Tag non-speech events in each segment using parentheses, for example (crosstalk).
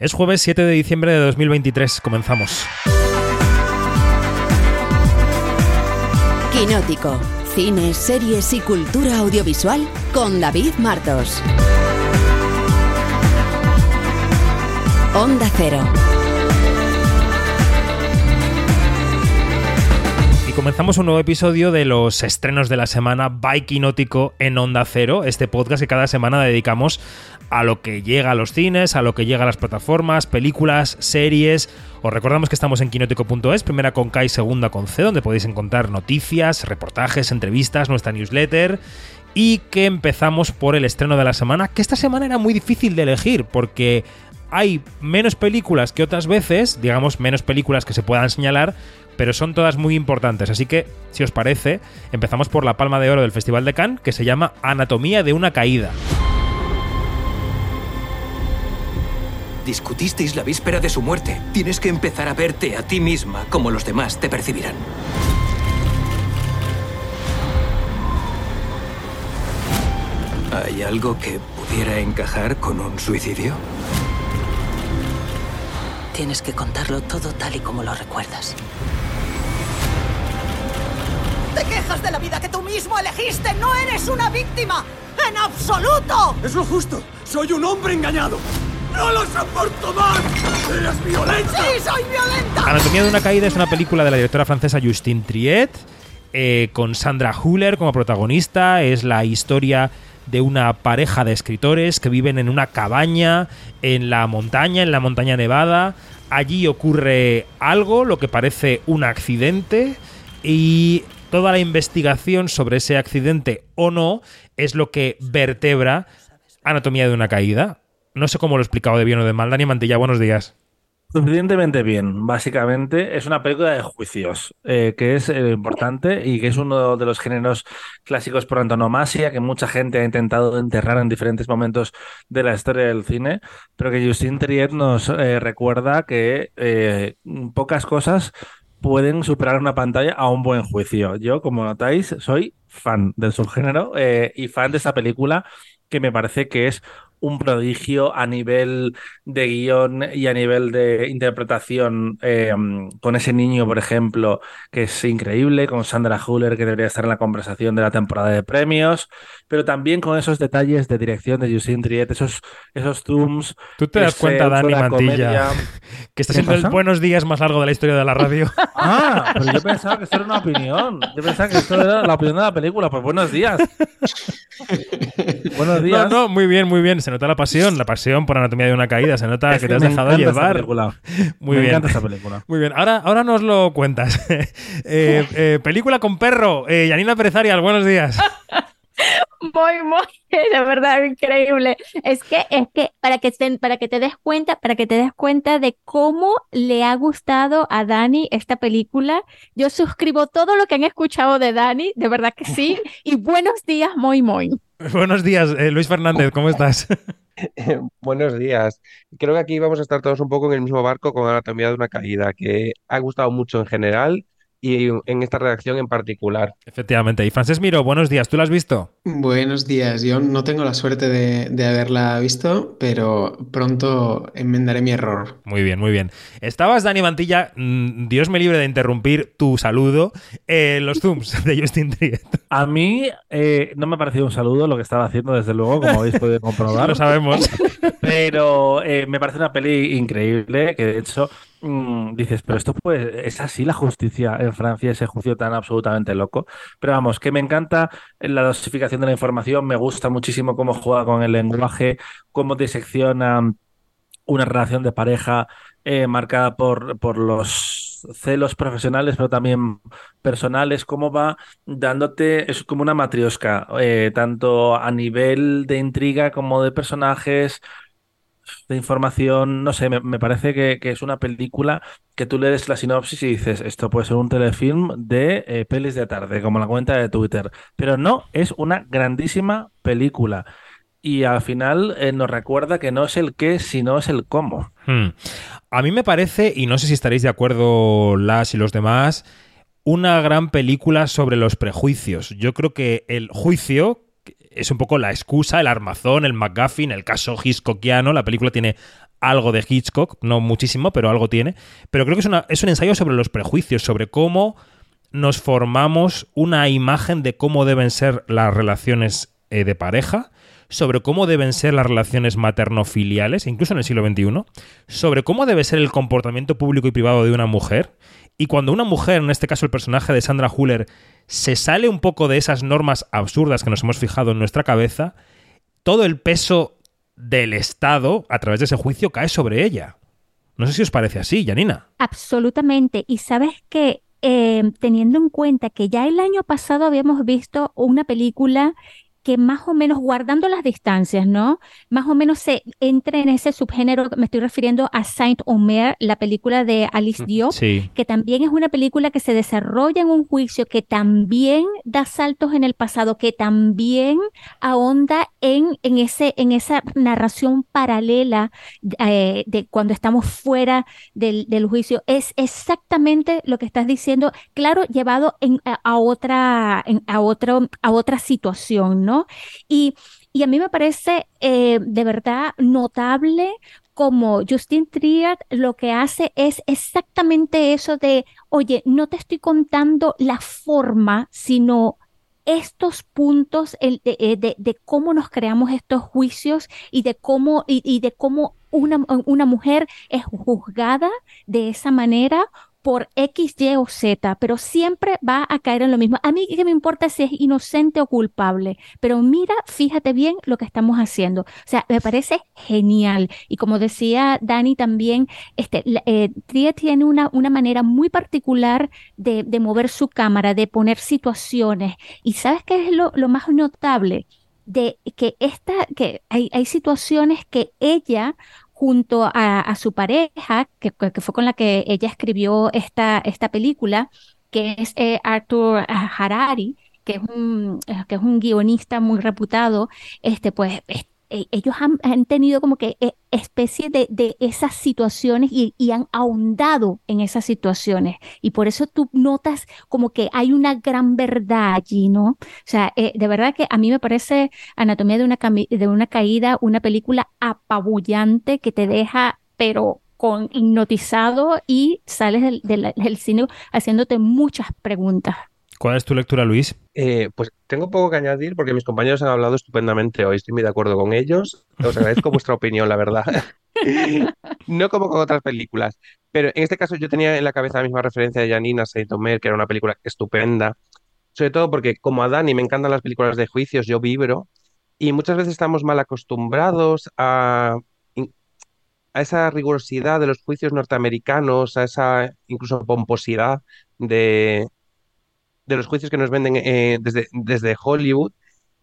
Es jueves 7 de diciembre de 2023. Comenzamos. Quinótico. Cine, series y cultura audiovisual con David Martos. Onda Cero. Y comenzamos un nuevo episodio de los estrenos de la semana by Quinótico en Onda Cero, este podcast que cada semana dedicamos a lo que llega a los cines, a lo que llega a las plataformas, películas, series. Os recordamos que estamos en quinótico.es, primera con K y segunda con C, donde podéis encontrar noticias, reportajes, entrevistas, nuestra newsletter. Y que empezamos por el estreno de la semana, que esta semana era muy difícil de elegir, porque hay menos películas que otras veces, digamos menos películas que se puedan señalar, pero son todas muy importantes. Así que, si os parece, empezamos por la palma de oro del Festival de Cannes, que se llama Anatomía de una caída. Discutisteis la víspera de su muerte. Tienes que empezar a verte a ti misma como los demás te percibirán. ¿Hay algo que pudiera encajar con un suicidio? Tienes que contarlo todo tal y como lo recuerdas. Te quejas de la vida que tú mismo elegiste. No eres una víctima. En absoluto. Es lo justo. Soy un hombre engañado. ¡No lo soporto más! ¡Eres violenta! Sí, soy violenta. Anatomía de una caída es una película de la directora francesa Justine Triet, eh, con Sandra Huller como protagonista. Es la historia de una pareja de escritores que viven en una cabaña en la montaña, en la montaña nevada. Allí ocurre algo, lo que parece un accidente, y toda la investigación sobre ese accidente o no es lo que vertebra Anatomía de una caída. No sé cómo lo he explicado de bien o de mal. Dani Mantilla, buenos días. Suficientemente bien, básicamente. Es una película de juicios, eh, que es eh, importante y que es uno de los géneros clásicos por antonomasia que mucha gente ha intentado enterrar en diferentes momentos de la historia del cine, pero que Justin Triet nos eh, recuerda que eh, pocas cosas pueden superar una pantalla a un buen juicio. Yo, como notáis, soy fan del subgénero y fan de esta película que me parece que es un prodigio a nivel de guion y a nivel de interpretación eh, con ese niño, por ejemplo, que es increíble, con Sandra Huller, que debería estar en la conversación de la temporada de premios, pero también con esos detalles de dirección de Justine Triet, esos, esos zooms. ¿Tú te das cuenta, Dani la Mantilla, comedia. que está ¿Qué siendo el buenos días más largo de la historia de la radio? (laughs) Ah, pero yo pensaba que esto era una opinión. Yo pensaba que esto era la opinión de la película. Pues buenos días. (laughs) buenos no, días. no, muy bien, muy bien. Se nota la pasión, la pasión por Anatomía de una caída. Se nota Es que te has dejado llevar. (laughs) Muy me bien. encanta esta película. (laughs) Muy bien, ahora, ahora nos lo cuentas. (laughs) Eh, eh, película con perro. Eh, Yanina Pérez Arias, buenos días. Muy, muy, de verdad, increíble. Es que, es que para que te, para que te des cuenta, para que te des cuenta de cómo le ha gustado a Dani esta película, yo suscribo todo lo que han escuchado de Dani, de verdad que sí. Y buenos días, muy, muy. (laughs) buenos días, eh, Luis Fernández, ¿cómo estás? (laughs) Buenos días. Creo que aquí vamos a estar todos un poco en el mismo barco con Anatomía de una caída, que ha gustado mucho en general y en esta redacción en particular. Efectivamente. Y Francés Miro, buenos días. ¿Tú la has visto? Buenos días, yo no tengo la suerte de, de haberla visto, pero pronto enmendaré mi error. Muy bien, muy bien. Estabas, Dani Mantilla, mm, Dios me libre de interrumpir tu saludo, en los Zooms (laughs) de Justin Triet. A mí eh, no me ha parecido un saludo lo que estaba haciendo, desde luego, como habéis podido (laughs) comprobar. Lo sabemos. Pero eh, me parece una peli increíble que de hecho mm, dices, pero esto pues es así la justicia en Francia, ese juicio tan absolutamente loco. Pero vamos, que me encanta la dosificación de la información, me gusta muchísimo cómo juega con el lenguaje, cómo disecciona una relación de pareja eh, marcada por, por los celos profesionales, pero también personales, cómo va dándote, es como una matriosca, eh, tanto a nivel de intriga como de personajes, de información, no sé, me, parece que, que es una película que tú lees la sinopsis y dices, esto puede ser un telefilm de eh, pelis de tarde, como la cuenta de Twitter, pero no, es una grandísima película. Y al final eh, nos recuerda que no es el qué, sino es el cómo. Hmm. A mí me parece, y no sé si estaréis de acuerdo las y los demás, una gran película sobre los prejuicios. Yo creo que el juicio es un poco la excusa, el armazón, el McGuffin, el caso Hitchcockiano. La película tiene algo de Hitchcock, no muchísimo, pero algo tiene. Pero creo que es, una, es un ensayo sobre los prejuicios, sobre cómo nos formamos una imagen de cómo deben ser las relaciones eh, de pareja, sobre cómo deben ser las relaciones materno-filiales, incluso en el siglo XXI, sobre cómo debe ser el comportamiento público y privado de una mujer, y cuando una mujer, en este caso el personaje de Sandra Huller, se sale un poco de esas normas absurdas que nos hemos fijado en nuestra cabeza, todo el peso del Estado, a través de ese juicio, cae sobre ella. No sé si os parece así, Janina. Absolutamente. Y sabes que eh, teniendo en cuenta que ya el año pasado habíamos visto una película que más o menos, guardando las distancias, ¿no? Más o menos se entra en ese subgénero, me estoy refiriendo a Saint Omer, la película de Alice Diop, que también es una película que se desarrolla en un juicio, que también da saltos en el pasado, que también ahonda en, en, ese, en esa narración paralela eh, de cuando estamos fuera del, del, juicio. Es exactamente lo que estás diciendo, claro, llevado en, a, otra, a, otro, a otra situación, ¿no? Y, a mí me parece eh, de verdad notable como Justin Triad lo que hace es exactamente eso de, oye, no te estoy contando la forma, sino estos puntos eh, de, cómo nos creamos estos juicios y de cómo, y, de cómo una, una, mujer es juzgada de esa manera por X, Y o Z, pero siempre va a caer en lo mismo. A mí qué me importa si es inocente o culpable, pero mira, fíjate bien lo que estamos haciendo. O sea, me parece genial. Y como decía Dani también, este, eh, tiene una, una manera muy particular de, de, mover su cámara, de poner situaciones. Y ¿sabes qué es lo, lo más notable? de que esta, que hay, hay situaciones que ella junto a, su pareja, que, fue con la que ella escribió esta, esta película, que es eh, Arthur Harari, que es un, eh, que es un guionista muy reputado, este, pues e, ellos han, tenido como que eh, especie de, de esas situaciones y, han ahondado en esas situaciones. Y por eso tú notas como que hay una gran verdad allí, ¿no? O sea, eh, de verdad que a mí me parece Anatomía de una, de una caída, una película apabullante que te deja, pero con hipnotizado y sales del, del cine haciéndote muchas preguntas. ¿Cuál es tu lectura, Luis? Eh, pues tengo poco que añadir porque mis compañeros han hablado estupendamente hoy. Estoy muy de acuerdo con ellos. Os agradezco (laughs) vuestra opinión, la verdad. (laughs) no como con otras películas. Pero en este caso yo tenía en la cabeza la misma referencia de Janina Saint-Omer, que era una película estupenda. Sobre todo porque como a Dani me encantan las películas de juicios, yo vibro. Y muchas veces estamos mal acostumbrados a, a esa rigurosidad de los juicios norteamericanos, a esa incluso pomposidad de, de los juicios que nos venden eh, desde, desde Hollywood.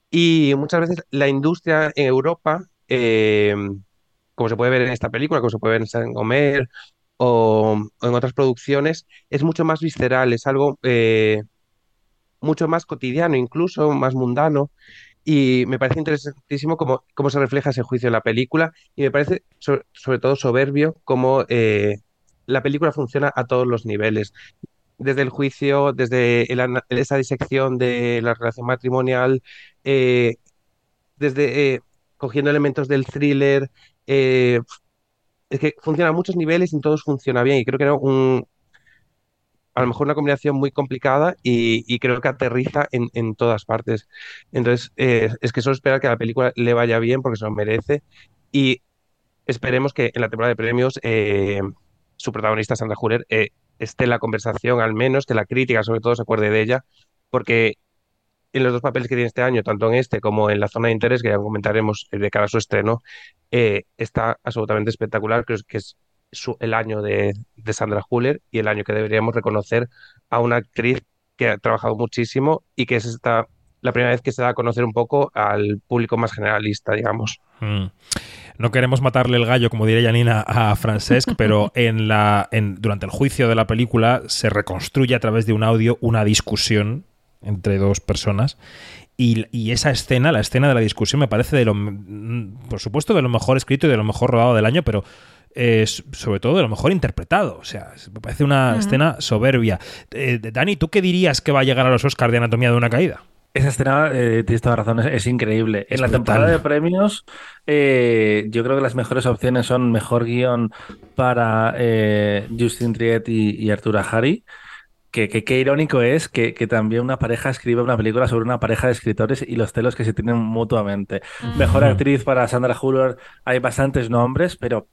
Y muchas veces la industria en Europa, eh, como se puede ver en esta película, como se puede ver en San Gomer o, en otras producciones, es mucho más visceral, es algo eh, mucho más cotidiano, incluso más mundano. Y me parece interesantísimo cómo, cómo se refleja ese juicio en la película y me parece sobre, todo soberbio cómo la película funciona a todos los niveles desde el juicio, desde esa disección de la relación matrimonial, eh, desde eh, cogiendo elementos del thriller. Eh, es que funciona a muchos niveles y todos funciona bien. Y creo que era un, a lo mejor una combinación muy complicada y, creo que aterriza en, todas partes. Entonces, es que solo esperar que la película le vaya bien porque se lo merece. Y esperemos que en la temporada de premios su protagonista, Sandra Jurer, esté en la conversación al menos, que la crítica sobre todo se acuerde de ella, porque en los dos papeles que tiene este año, tanto en este como en la zona de interés, que ya comentaremos de cara a su estreno, eh, está absolutamente espectacular. Creo que es el año de, Sandra Huller y el año que deberíamos reconocer a una actriz que ha trabajado muchísimo y que es esta, la primera vez que se da a conocer un poco al público más generalista, digamos. Mm. No queremos matarle el gallo, como diría Janina, a Francesc, (laughs) pero en la, en, durante el juicio de la película se reconstruye a través de un audio una discusión entre dos personas y, esa escena, la escena de la discusión, me parece de lo, por supuesto, de lo mejor escrito y de lo mejor rodado del año, pero sobre todo de lo mejor interpretado. O sea, me parece una escena soberbia. Eh, Dani, ¿tú qué dirías que va a llegar a los Oscars de Anatomía de una Caída? Esa escena, eh, tienes toda razón, es, es increíble. Es en la brutal. temporada de premios, eh, yo creo que las mejores opciones son mejor guion para eh, Justin Triet y, y Arturo Hari. Que, que- qué irónico es que, que también una pareja escriba una película sobre una pareja de escritores y los celos que se tienen mutuamente. Mejor Ujú. actriz para Sandra Hüller, hay bastantes nombres, pero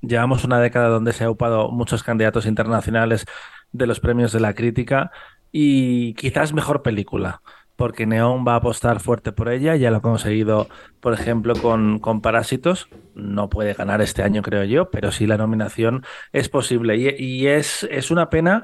Llevamos una década donde se ha upado muchos candidatos internacionales de los premios de la crítica y quizás mejor película, porque Neon va a apostar fuerte por ella, ya lo ha conseguido, por ejemplo, con, con Parásitos. No puede ganar este año, creo yo, pero sí la nominación es posible. Y, y es, es una pena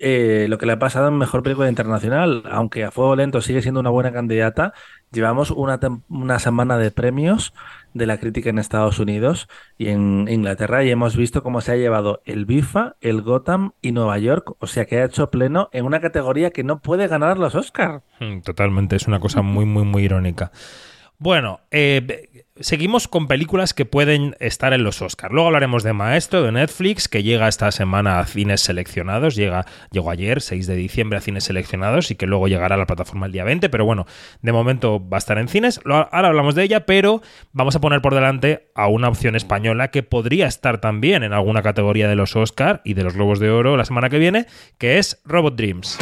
eh, lo que le ha pasado en Mejor Película Internacional, aunque a Fuego Lento sigue siendo una buena candidata, llevamos una, una semana de premios de la crítica en Estados Unidos y en Inglaterra y hemos visto cómo se ha llevado el BIFA, el Gotham y Nueva York, o sea que ha hecho pleno en una categoría que no puede ganar los Oscars. Mm, Totalmente, es una cosa muy, muy, muy irónica. Bueno, eh, seguimos con películas que pueden estar en los Oscars. Luego hablaremos de Maestro, de Netflix, que llega esta semana a cines seleccionados. Llega, llegó ayer, 6 de diciembre, a cines seleccionados y que luego llegará a la plataforma el día 20. Pero bueno, de momento va a estar en cines. Ahora hablamos de ella, pero vamos a poner por delante a una opción española que podría estar también en alguna categoría de los Oscars y de los Globos de Oro la semana que viene, que es Robot Dreams.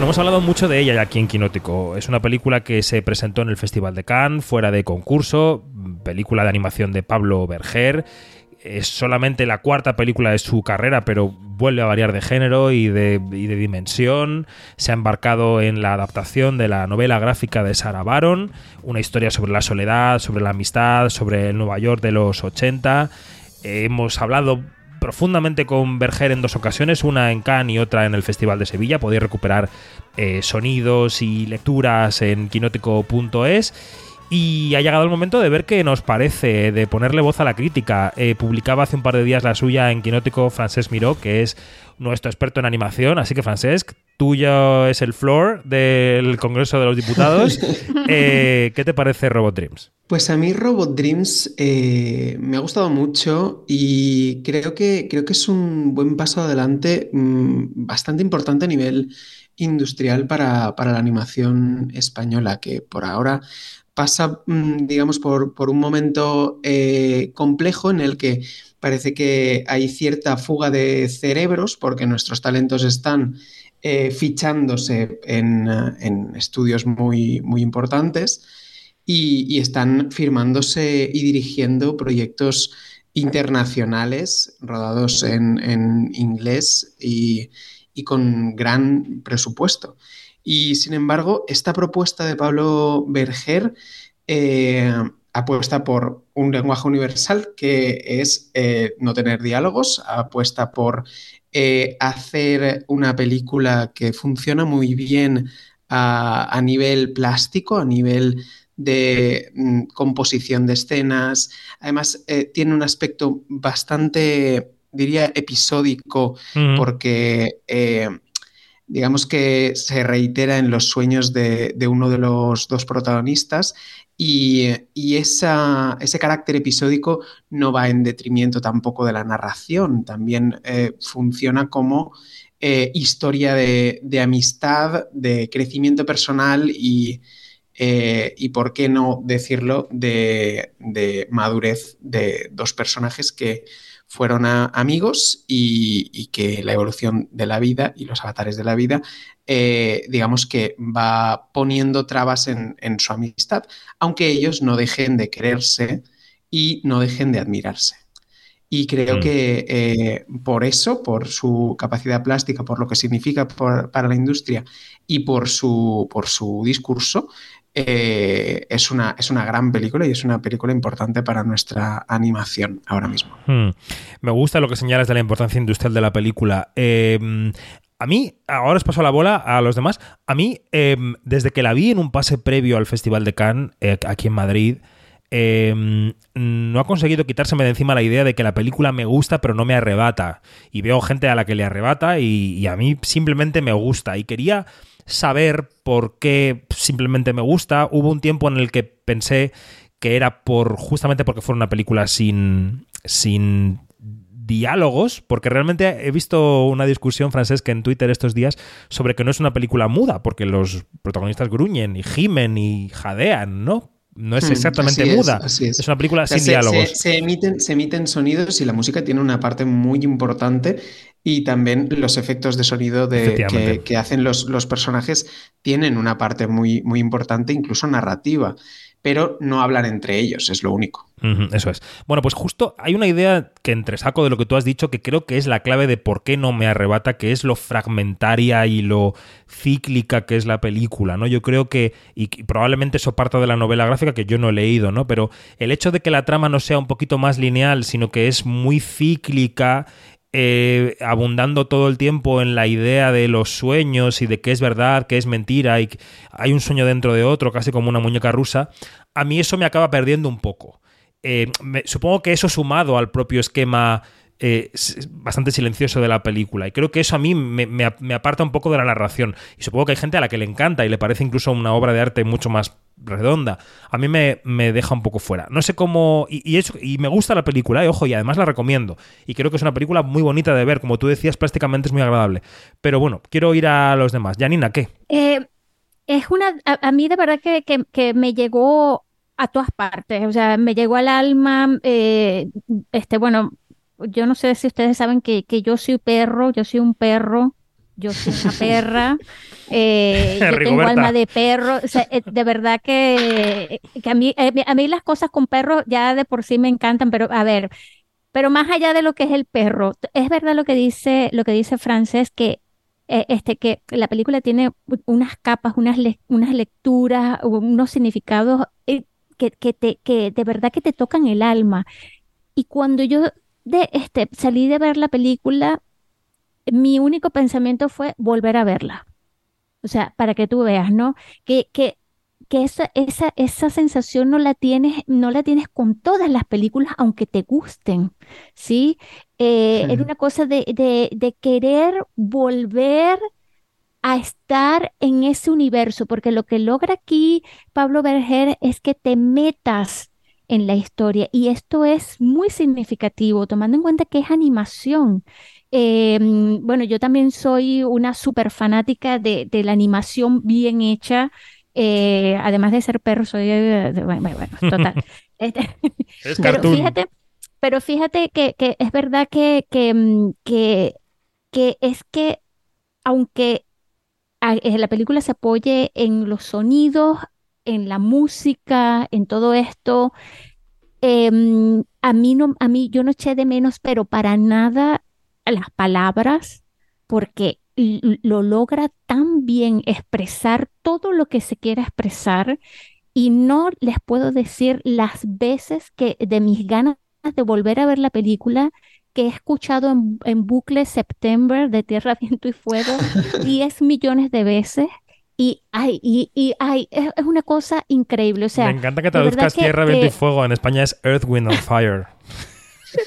Bueno, hemos hablado mucho de ella aquí en Quinótico. Es una película que se presentó en el Festival de Cannes, fuera de concurso, película de animación de Pablo Berger. Es solamente la cuarta película de su carrera, pero vuelve a variar de género y de, dimensión. Se ha embarcado en la adaptación de la novela gráfica de Sarah Baron, una historia sobre la soledad, sobre la amistad, sobre el Nueva York de los 80. Eh, hemos hablado profundamente con Berger en dos ocasiones, una en Cannes y otra en el Festival de Sevilla. Podéis recuperar eh, sonidos y lecturas en quinótico.es. Y ha llegado el momento de ver qué nos parece, de ponerle voz a la crítica. Eh, publicaba hace un par de días la suya en Quinótico Francesc Miró, que es nuestro experto en animación. Así que, Francesc, tuyo es el floor del Congreso de los Diputados. (laughs) Eh, ¿Qué te parece Robot Dreams? Pues a mí Robot Dreams eh, me ha gustado mucho y creo que, creo que es un buen paso adelante mm, bastante importante a nivel industrial para, para la animación española, que por ahora pasa, mm, digamos, por, por un momento eh, complejo en el que parece que hay cierta fuga de cerebros porque nuestros talentos están eh, fichándose en, eh, en estudios muy, importantes y, están firmándose y dirigiendo proyectos internacionales rodados en, inglés y, con gran presupuesto. Y sin embargo, esta propuesta de Pablo Berger eh, apuesta por un lenguaje universal que es no tener diálogos, apuesta por eh, hacer una película que funciona muy bien a, a nivel plástico, a nivel de mm, composición de escenas. Además, eh, tiene un aspecto bastante, diría, episódico, porque eh, digamos que se reitera en los sueños de, de uno de los dos protagonistas y, ese carácter episódico no va en detrimento tampoco de la narración, también eh, funciona como eh, historia de, de amistad, de crecimiento personal y, eh, y por qué no decirlo, de, de madurez de dos personajes que fueron a- amigos y, y que la evolución de la vida y los avatares de la vida, eh, digamos que va poniendo trabas en, en su amistad, aunque ellos no dejen de quererse y no dejen de admirarse. Y creo Mm. que eh, por eso, por su capacidad plástica, por lo que significa por- para la industria y por su, por su discurso, eh, es una, es una gran película y es una película importante para nuestra animación ahora mismo. Hmm. Me gusta lo que señalas de la importancia industrial de la película. Eh, a mí, ahora os paso la bola a los demás. A mí, eh, desde que la vi en un pase previo al Festival de Cannes, eh, aquí en Madrid, eh, no ha conseguido quitárseme de encima la idea de que la película me gusta pero no me arrebata. Y veo gente a la que le arrebata y a mí simplemente me gusta. Y quería saber por qué simplemente me gusta. Hubo un tiempo en el que pensé que era por justamente porque fue una película sin, sin diálogos, porque realmente he visto una discusión francesca en Twitter estos días sobre que no es una película muda, porque los protagonistas gruñen y gimen y jadean, ¿no? No es Hmm, exactamente así es, muda. así es. Es una película O sea, sin se, diálogos. se- se emiten, se emiten sonidos y la música tiene una parte muy importante y también los efectos de sonido de, que, que hacen los, los personajes tienen una parte muy, muy importante, incluso narrativa, pero no hablan entre ellos, es lo único. Eso es. Bueno, pues justo hay una idea que entresaco de lo que tú has dicho que creo que es la clave de por qué no me arrebata, que es lo fragmentaria y lo cíclica que es la película, ¿no? Yo creo que, y probablemente eso parta de la novela gráfica que yo no he leído, ¿no? Pero el hecho de que la trama no sea un poquito más lineal, sino que es muy cíclica, eh, abundando todo el tiempo en la idea de los sueños y de qué es verdad, qué es mentira, y hay un sueño dentro de otro, casi como una muñeca rusa, a mí eso me acaba perdiendo un poco. Eh, me- supongo que eso sumado al propio esquema eh, bastante silencioso de la película. Y creo que eso a mí me, aparta un poco de la narración. Y supongo que hay gente a la que le encanta y le parece incluso una obra de arte mucho más redonda. A mí me, me deja un poco fuera. No sé cómo... Y, eso- y me gusta la película, y ojo, y además la recomiendo. Y creo que es una película muy bonita de ver. Como tú decías, prácticamente es muy agradable. Pero bueno, quiero ir a los demás. Janina, ¿qué? Eh, es una, a, mí de verdad que, que- me llegó a todas partes, o sea, me llegó al alma, eh, este, bueno, yo no sé si ustedes saben que, que yo soy perro, yo soy un perro, yo soy una (laughs) perra, eh, yo tengo alma de perro, o sea, eh, de verdad que, que a mí, eh, a mí las cosas con perros ya de por sí me encantan, pero a ver, pero más allá de lo que es el perro, es verdad lo que dice, lo que dice Frances, que eh, este, que la película tiene unas capas, unas, le- unas lecturas, unos significados eh, que, que, te, que de verdad que te tocan el alma. Y cuando yo de, este, salí de ver la película, mi único pensamiento fue volver a verla. O sea, para que tú veas, ¿no? Que, que, que esa, esa, esa sensación no la tienes, no la tienes con todas las películas, aunque te gusten, ¿sí? Eh, Era una cosa de, de, de querer volver a estar en ese universo, porque lo que logra aquí Pablo Berger es que te metas en la historia y esto es muy significativo, tomando en cuenta que es animación. Eh, mm, bueno, yo también soy una súper fanática de, de la animación bien hecha. eh, además de ser perro, soy eh, bueno, bueno, total. (laughs) Este, (laughs) Es (laughs) pero fíjate, pero fíjate que, que es verdad que, que, mm, que, que es que aunque eh, la película se apoye en los sonidos, en la música, en todo esto, em, a mí no, a mí yo no eché de menos, pero para nada las palabras, porque lo logra tan bien expresar todo lo que se quiera expresar y no les puedo decir las veces que de mis ganas de volver a ver la película que he escuchado en, en bucle September de Tierra, Viento y Fuego (laughs) 10 millones de veces y ay, y, y ay, es, es una cosa increíble. O sea, Me encanta que traduzcas que- Tierra, Viento y Fuego. En España es Earth, Wind and Fire. (laughs)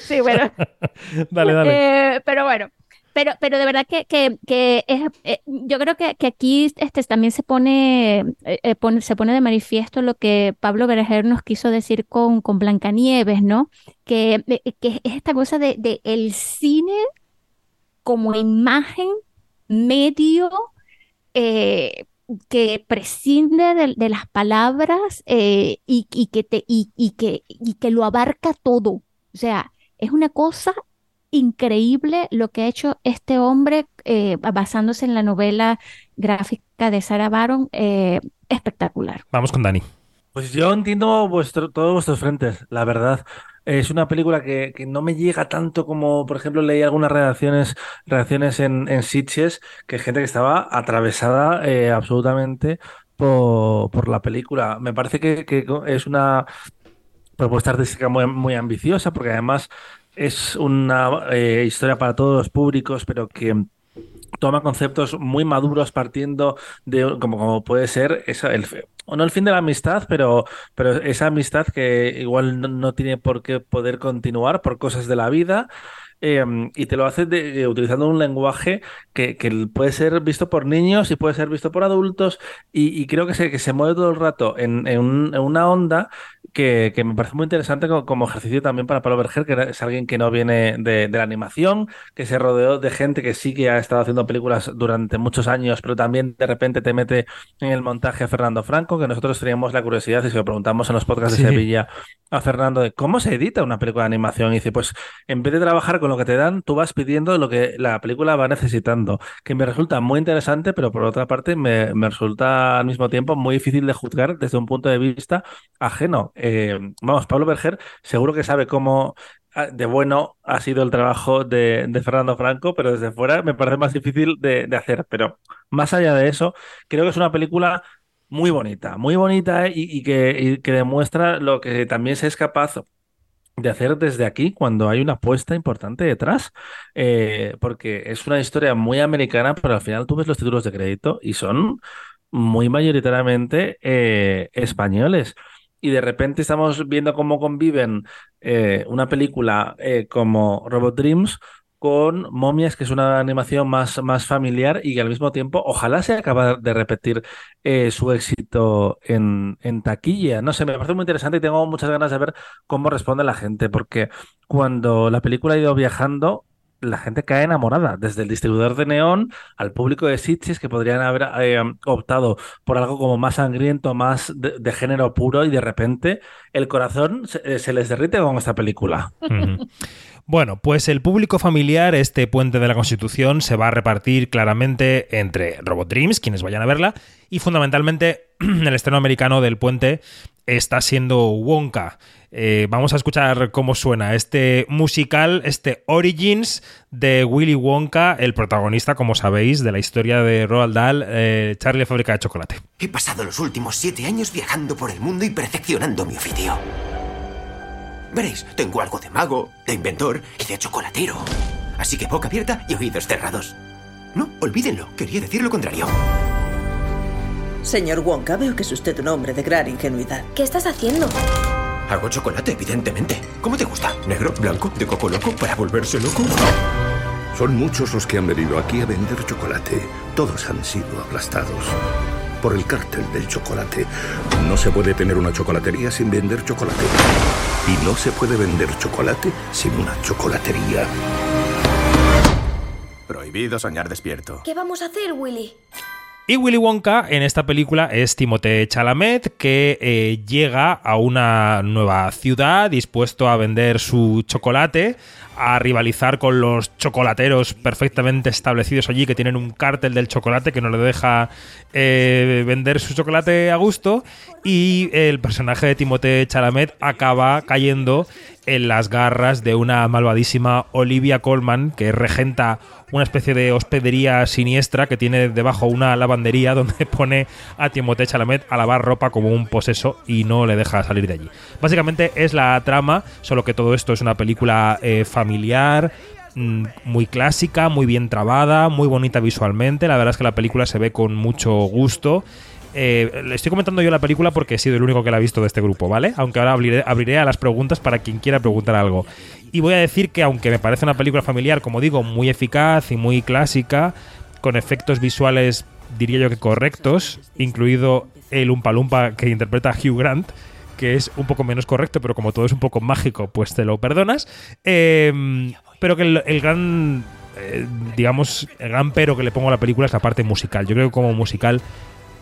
Sí, bueno. (laughs) dale, dale. Eh, pero bueno, pero, pero de verdad que, que, que es, eh, yo creo que, que aquí este, también se pone, eh, eh, pone- se pone de manifiesto lo que Pablo Berger nos quiso decir con, con Blancanieves, ¿no? Que, que es esta cosa de, de el cine como imagen, medio, eh, que prescinde de, de las palabras eh, y, y que te, y, y que, y que lo abarca todo. O sea, es una cosa increíble lo que ha hecho este hombre eh, basándose en la novela gráfica de Sarah Baron, eh, espectacular. Vamos con Dani. Pues yo entiendo vuestro, todos vuestros frentes, la verdad. Es una película que, que no me llega tanto como, por ejemplo, leí algunas reacciones, reacciones en, en Sitges, que gente que estaba atravesada eh, absolutamente por, por la película. Me parece que, que es una propuesta artística muy, muy ambiciosa, porque además es una eh, historia para todos los públicos, pero que toma conceptos muy maduros partiendo de, como, como puede ser esa- el, o no el fin de la amistad, pero, pero esa amistad que igual no, no tiene por qué poder continuar por cosas de la vida. em, y te lo hace eh, utilizando un lenguaje que, que puede ser visto por niños y puede ser visto por adultos. Y, y creo que se, que se mueve todo el rato en, en una onda que, que me parece muy interesante como, como ejercicio también para Pablo Berger, que es alguien que no viene de, de la animación, que se rodeó de gente que sí que ha estado haciendo películas durante muchos años, pero también de repente te mete en el montaje a Fernando Franco, que nosotros teníamos la curiosidad y se lo preguntamos en los podcasts Sí. de Sevilla a Fernando de cómo se edita una película de animación. Y dice, pues en vez de trabajar con lo que te dan, tú vas pidiendo lo que la película va necesitando, que me resulta muy interesante, pero por otra parte me, me resulta al mismo tiempo muy difícil de juzgar desde un punto de vista ajeno. Eh, vamos, Pablo Berger seguro que sabe cómo ah, de bueno ha sido el trabajo de, Fernando Franco, pero desde fuera me parece más difícil de, hacer. Pero más allá de eso, creo que es una película muy bonita, muy bonita y, y que, demuestra lo que también se es capaz de hacer desde aquí cuando hay una apuesta importante detrás, eh, porque es una historia muy americana, pero al final tú ves los títulos de crédito y son muy mayoritariamente eh, españoles. Y de repente estamos viendo cómo conviven eh, una película eh, como Robot Dreams con Momias, que es una animación más, más familiar y que al mismo tiempo ojalá se acabe de repetir eh, su éxito en, en taquilla. No sé, me parece muy interesante y tengo muchas ganas de ver cómo responde la gente, porque cuando la película ha ido viajando, la gente cae enamorada, desde el distribuidor de Neón al público de Sitges, que podrían haber eh, optado por algo como más sangriento, más de, género puro, y de repente el corazón se, eh, les derrite con esta película. Bueno, pues el público familiar, este puente de la Constitución, se va a repartir claramente entre Robot Dreams, quienes vayan a verla, y fundamentalmente (clears throat) el estreno americano del puente está siendo Wonka. Eh, vamos a escuchar cómo suena este musical, este Origins de Willy Wonka, el protagonista, como sabéis, de la historia de Roald Dahl, eh, Charlie fábrica de chocolate. He pasado los últimos siete años viajando por el mundo y perfeccionando mi oficio. Veréis, tengo algo de mago, de inventor y de chocolatero. Así que boca abierta y oídos cerrados. No, olvídenlo, quería decir lo contrario. Señor Wonka, veo que es usted un hombre de gran ingenuidad. ¿Qué estás haciendo? Hago chocolate, evidentemente. ¿Cómo te gusta? ¿Negro, blanco, de coco loco para volverse loco? Son muchos los que han venido aquí a vender chocolate. Todos han sido aplastados por el cártel del chocolate. No se puede tener una chocolatería sin vender chocolate. Y no se puede vender chocolate sin una chocolatería. Prohibido soñar despierto. ¿Qué vamos a hacer, Willy? Y Willy Wonka en esta película es Timothée Chalamet, que eh, llega a una nueva ciudad dispuesto a vender su chocolate, a rivalizar con los chocolateros perfectamente establecidos allí, que tienen un cártel del chocolate que no le deja eh, vender su chocolate a gusto. Y el personaje de Timothée Chalamet acaba cayendo en las garras de una malvadísima Olivia Colman, que regenta una especie de hospedería siniestra que tiene debajo una lavandería (laughs) donde pone a Timothée Chalamet a lavar ropa como un poseso y no le deja salir de allí. Básicamente es la trama, solo que todo esto es una película eh, mm, muy clásica, muy bien trabada, muy bonita visualmente. La verdad es que la película se ve con mucho gusto. Eh, le estoy comentando yo la película porque he sido el único que la ha visto de este grupo, ¿vale? Aunque ahora abriré, abriré a las preguntas para quien quiera preguntar algo. Y voy a decir que aunque me parece una película familiar, como digo, muy eficaz y muy clásica, con efectos visuales diría yo que correctos, incluido el Umpa Lumpa que interpreta Hugh Grant, que es un poco menos correcto, pero como todo es un poco mágico, pues te lo perdonas. Eh, pero que el, gran, eh, digamos, el gran pero que le pongo a la película es la parte musical. Yo creo que como musical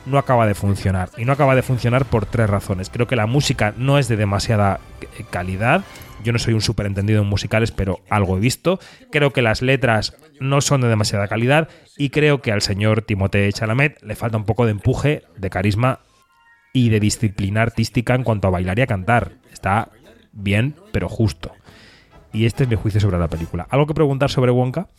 no acaba de funcionar. Y no acaba de funcionar por tres razones. Creo que la música no es de demasiada eh, calidad. Yo no soy un súper entendido en musicales, pero algo he visto. Creo que las letras no son de demasiada calidad. Y creo que al señor Timothée Chalamet le falta un poco de empuje, de carisma y de disciplina artística en cuanto a bailar y a cantar. Está bien, pero justo. Y este es mi juicio sobre la película. ¿Algo que preguntar sobre Wonka? (laughs)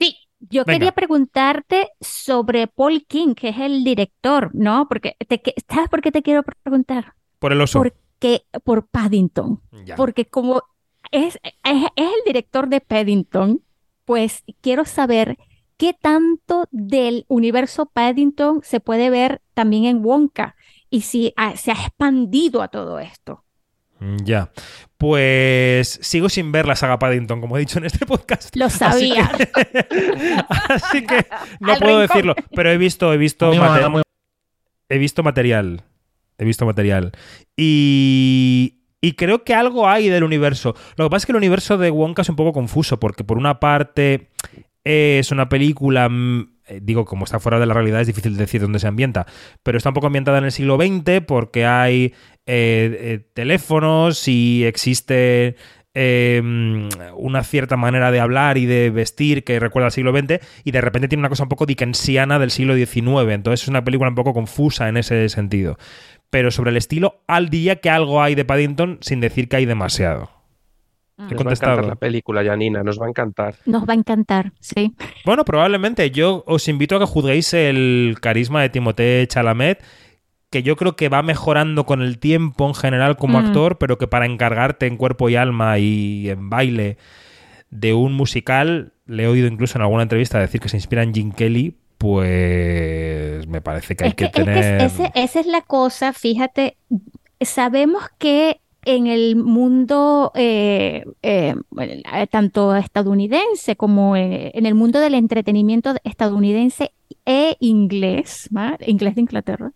Sí, yo Venga. quería preguntarte sobre Paul King, que es el director, ¿no? Porque te, ¿sabes por qué te quiero preguntar? Por el oso. Porque por Paddington. Ya. Porque como es, es, es el director de Paddington, pues quiero saber qué tanto del universo Paddington se puede ver también en Wonka. y si se ha expandido a todo esto. Mm, Ya. Pues sigo sin ver la saga Paddington, como he dicho en este podcast. Lo Así sabía. que, (laughs) así que no Al puedo rincón. decirlo. Pero he visto, he visto, Muy mate- mala, muy- he visto material. He visto material. Y, y creo que algo hay del universo. Lo que pasa es que el universo de Wonka es un poco confuso, porque por una parte es una película. mm, eh, Digo, como está fuera de la realidad, es difícil decir dónde se ambienta. Pero está un poco ambientada en el siglo XX porque hay eh, eh, teléfonos y existe mm, una cierta manera de hablar y de vestir que recuerda al siglo XX y de repente tiene una cosa un poco dickensiana del siglo XIX. Entonces es una película un poco confusa en ese sentido. Pero sobre el estilo, al día que algo hay de Paddington sin decir que hay demasiado. He Nos va a encantar la película, Janina, nos va a encantar. Nos va a encantar, sí. Bueno, probablemente. Yo os invito a que juzguéis el carisma de Timothée Chalamet, que yo creo que va mejorando con el tiempo en general como Mm. actor, pero que para encargarte en cuerpo y alma y en baile de un musical, le he oído incluso en alguna entrevista decir que se inspira en Jim Kelly, pues me parece que hay Es que, que es que tener... ese- esa es la cosa, fíjate, sabemos que en el mundo eh, eh, eh, tanto estadounidense como en, el mundo del entretenimiento estadounidense e inglés, ¿va? inglés de Inglaterra,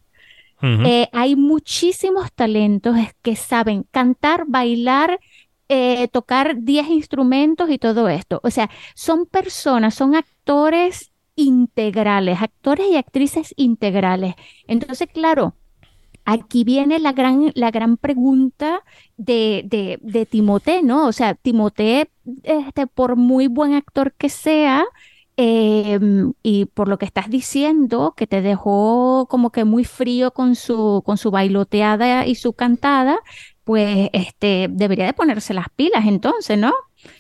eh, hay muchísimos talentos que saben cantar, bailar, eh, tocar 10 instrumentos y todo esto. O sea, son personas, son actores integrales, actores y actrices integrales. Entonces, claro, aquí viene la gran, la gran pregunta de, de, de Timothée, ¿no? O sea, Timothée, este, por muy buen actor que sea, eh, y por lo que estás diciendo, que te dejó como que muy frío con su, con su bailoteada y su cantada, pues este, debería de ponerse las pilas entonces, ¿no?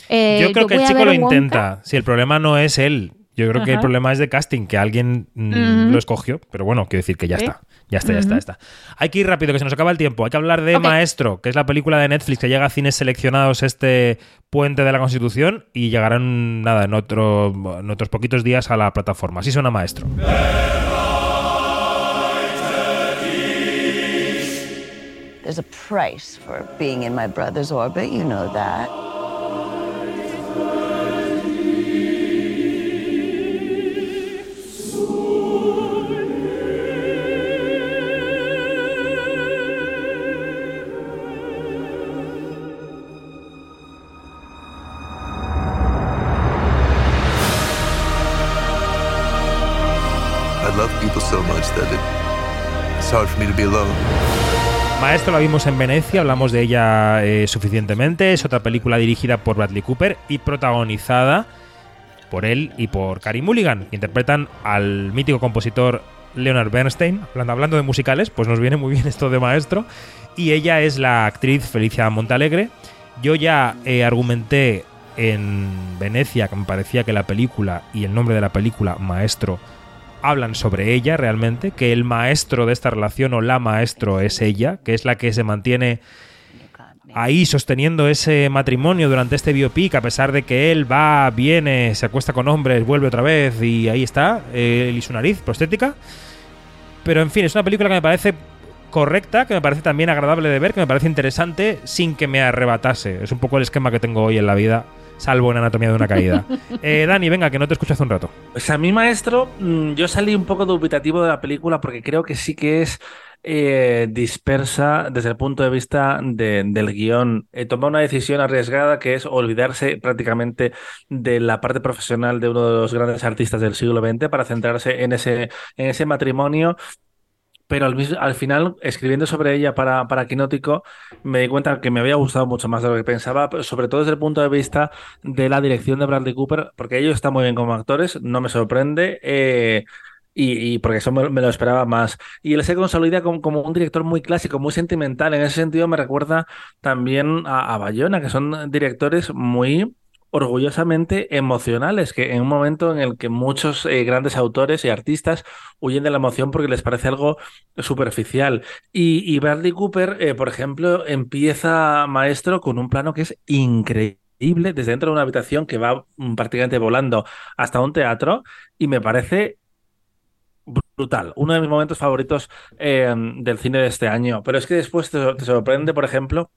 Eh, Yo creo que el chico lo intenta. Si el problema no es él. Yo creo que el problema es de casting, que alguien mm, lo escogió. Pero bueno, quiero decir que ya Sí. está. Ya está, ya está, ya está. Hay que ir rápido, que se nos acaba el tiempo. Hay que hablar de Ok. Maestro, que es la película de Netflix que llega a cines seleccionados este puente de la Constitución y llegarán, nada, en, otro, en otros poquitos días a la plataforma. Así suena Maestro. There's a price for being in my brother's orbit, you know that. Maestro la vimos en Venecia, hablamos de ella eh, suficientemente. Es otra película dirigida por Bradley Cooper y protagonizada por él y por Carey Mulligan, que interpretan al mítico compositor Leonard Bernstein. Hablando, hablando de musicales, pues nos viene muy bien esto de Maestro. Y ella es la actriz Felicia Montalegre. Yo ya eh, argumenté en Venecia que me parecía que la película y el nombre de la película, Maestro, hablan sobre ella realmente, que el maestro de esta relación o la maestro es ella, que es la que se mantiene ahí sosteniendo ese matrimonio durante este biopic, a pesar de que él va, viene, se acuesta con hombres, vuelve otra vez y ahí está, eh, él y su nariz prostética. Pero en fin, es una película que me parece correcta, que me parece también agradable de ver, que me parece interesante, sin que me arrebatase. Es un poco el esquema que tengo hoy en la vida, salvo en Anatomía de una Caída. (laughs) Eh, Dani, venga, que no te escucho hace un rato. Pues a mí, maestro, mm, yo salí un poco dubitativo de la película porque creo que sí que es eh, dispersa desde el punto de vista de- del guion. Eh, toma una decisión arriesgada que es olvidarse prácticamente de la parte profesional de uno de los grandes artistas del siglo XX para centrarse en ese, en ese matrimonio. Pero al, al final, escribiendo sobre ella para, para Quinótico, me di cuenta que me había gustado mucho más de lo que pensaba, sobre todo desde el punto de vista de la dirección de Bradley Cooper, porque ellos están muy bien como actores, no me sorprende. eh, y, y porque eso me, me lo esperaba más. Y él se consolida como, como un director muy clásico, muy sentimental. En ese sentido me recuerda también a, a Bayona, que son directores muy orgullosamente emocionales, que en un momento en el que muchos eh, grandes autores y artistas huyen de la emoción porque les parece algo superficial. Y, y Bradley Cooper, eh, por ejemplo, empieza Maestro con un plano que es increíble desde dentro de una habitación que va mm, prácticamente volando hasta un teatro y me parece brutal. Uno de mis momentos favoritos eh, del cine de este año. Pero es que después te, te sorprende, por ejemplo,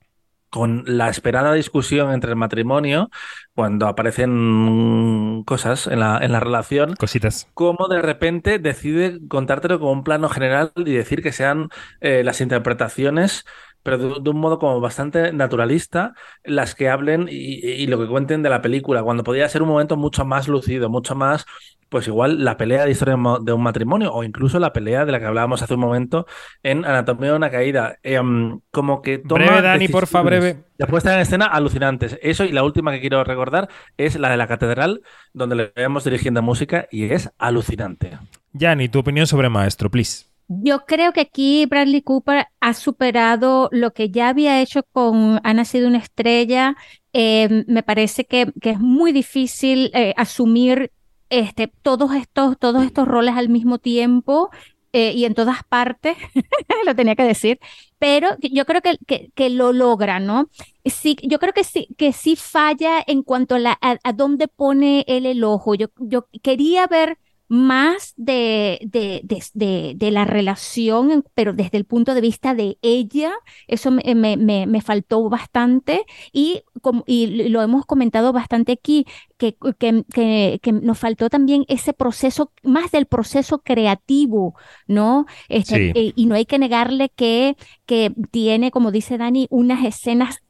con la esperada discusión entre el matrimonio, cuando aparecen cosas en la, en la relación, Cositas. cómo de repente decide contártelo como un plano general y decir que sean eh, las interpretaciones, pero de, de un modo como bastante naturalista, las que hablen y, y lo que cuenten de la película, cuando podría ser un momento mucho más lucido, mucho más, pues igual la pelea de historia de un matrimonio o incluso la pelea de la que hablábamos hace un momento en Anatomía de una caída. Em, como que toma Breve, Dani, porfa, breve. de puesta en escena alucinantes. Eso y la última que quiero recordar es la de la catedral, donde le vemos dirigiendo música y es alucinante. Yanni, tu opinión sobre Maestro, please. Yo creo que aquí Bradley Cooper ha superado lo que ya había hecho con Ha nacido una estrella. Eh, me parece que, que es muy difícil eh, asumir este, todos estos, todos estos roles al mismo tiempo eh, y en todas partes, (laughs) lo tenía que decir, pero yo creo que, que, que, lo logra, ¿no? Sí, yo creo que sí, que sí falla en cuanto a, dónde pone él el ojo. Yo, yo quería ver más de, de, de, de, la relación, pero desde el punto de vista de ella, eso me, me, me, me faltó bastante y, como, y lo hemos comentado bastante aquí, que, que, que, que, nos faltó también ese proceso, más del proceso creativo, ¿no? Este, Sí. y, y no hay que negarle que, que tiene, como dice Dani, unas escenas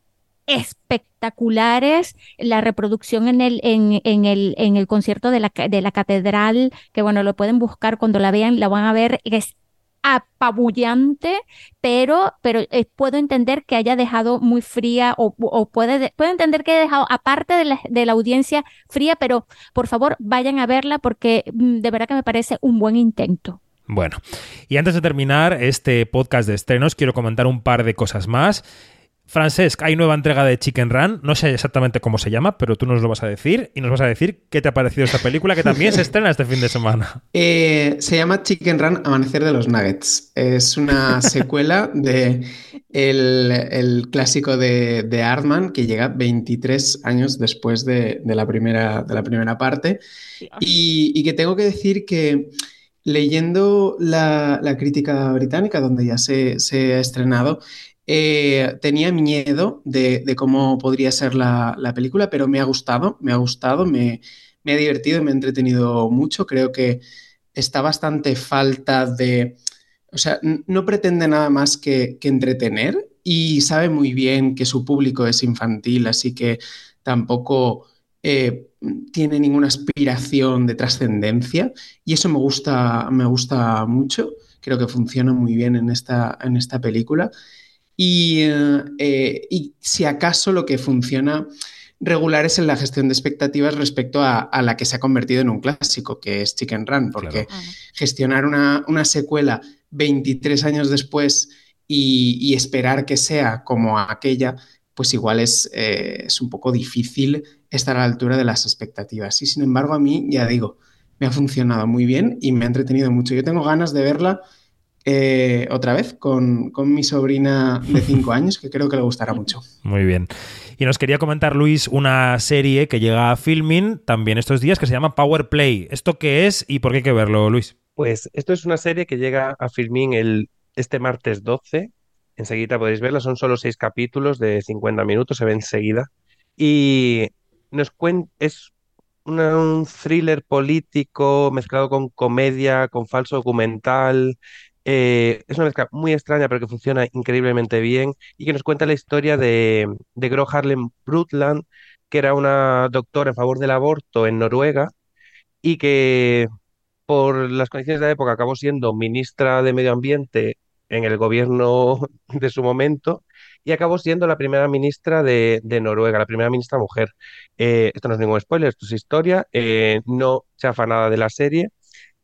espectaculares, la reproducción en el, en, en el, en el concierto de la, de la catedral, que bueno, lo pueden buscar cuando la vean, la van a ver, es apabullante, pero, pero eh, puedo entender que haya dejado muy fría o, o puede, de- puedo entender que haya dejado aparte de la, de la audiencia fría, pero por favor vayan a verla porque mm, de verdad que me parece un buen intento. Bueno, y antes de terminar este podcast de estrenos, quiero comentar un par de cosas más. Francesc, hay nueva entrega de Chicken Run. No sé exactamente cómo se llama, pero tú nos lo vas a decir y nos vas a decir qué te ha parecido esta película que también se estrena este fin de semana. (laughs) Eh, se llama Chicken Run Amanecer de los Nuggets. Es una secuela de el, el clásico de, de Artman que llega 23 años después de, de la, primera, de la primera parte. Y, y que tengo que decir que leyendo la, la crítica británica, donde ya se, se ha estrenado, eh, tenía miedo de, cómo podría ser la, la, película, pero me ha gustado, me ha gustado, me, me ha divertido, me ha entretenido mucho. Creo que está bastante falta de... O sea, no pretende nada más que, que, entretener y sabe muy bien que su público es infantil, así que tampoco eh, tiene ninguna aspiración de trascendencia y eso me gusta, me gusta mucho. Creo que funciona muy bien en esta, en esta película. Y, eh, y, si acaso lo que funciona regular es en la gestión de expectativas respecto a, a, la que se ha convertido en un clásico, que es Chicken Run, porque claro. gestionar una, una, secuela 23 años después y, y, esperar que sea como aquella, pues igual es, eh, es un poco difícil estar a la altura de las expectativas. Y sin embargo, a mí, ya digo, me ha funcionado muy bien y me ha entretenido mucho. Yo tengo ganas de verla eh, otra vez con, con, mi sobrina de 5 (laughs) años, que creo que le gustará mucho. Muy bien. Y nos quería comentar, Luis, una serie que llega a Filmin también estos días que se llama Power Play. ¿Esto qué es y por qué hay que verlo, Luis? Pues esto es una serie que llega a Filmin el, este martes 12. Enseguida podéis verla, son solo seis capítulos de 50 minutos, se ve enseguida. Y nos cuenta, es una, un thriller político mezclado con comedia, con falso documental. Eh, es una mezcla muy extraña, pero que funciona increíblemente bien y que nos cuenta la historia de, de Gro Harlem Brundtland, que era una doctora en favor del aborto en Noruega y que por las condiciones de la época acabó siendo ministra de Medio Ambiente en el gobierno (laughs) de su momento y acabó siendo la primera ministra de, de Noruega, la primera ministra mujer. Eh, esto no es ningún spoiler, esto es historia, eh, no chafa nada de la serie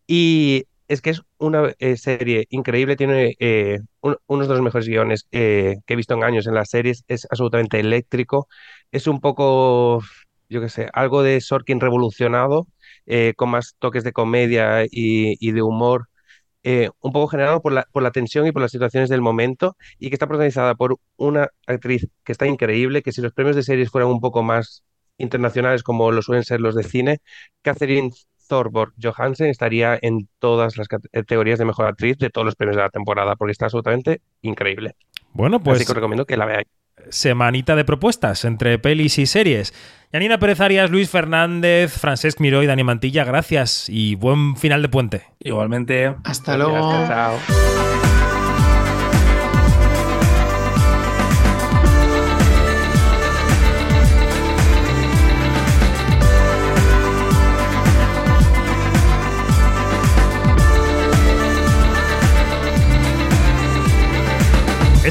y es que es una eh, serie increíble, tiene eh, un, unos de los mejores guiones eh, que he visto en años en las series, es absolutamente eléctrico, es un poco, yo qué sé, algo de Sorkin revolucionado, eh, con más toques de comedia y, de humor, un poco generado por la tensión y por las situaciones del momento, y que está protagonizada por una actriz que está increíble, que si los premios de series fueran un poco más internacionales como lo suelen ser los de cine, Catherine Thorborg Johansen estaría en todas las categorías de mejor actriz de todos los premios de la temporada, porque está absolutamente increíble. Bueno, pues. Así que os recomiendo que la veáis. Semanita de propuestas entre pelis y series. Yanina Pérez Arias, Luis Fernández, Francesc Miró y Dani Mantilla, gracias y buen final de puente. Igualmente. Hasta luego. Chao.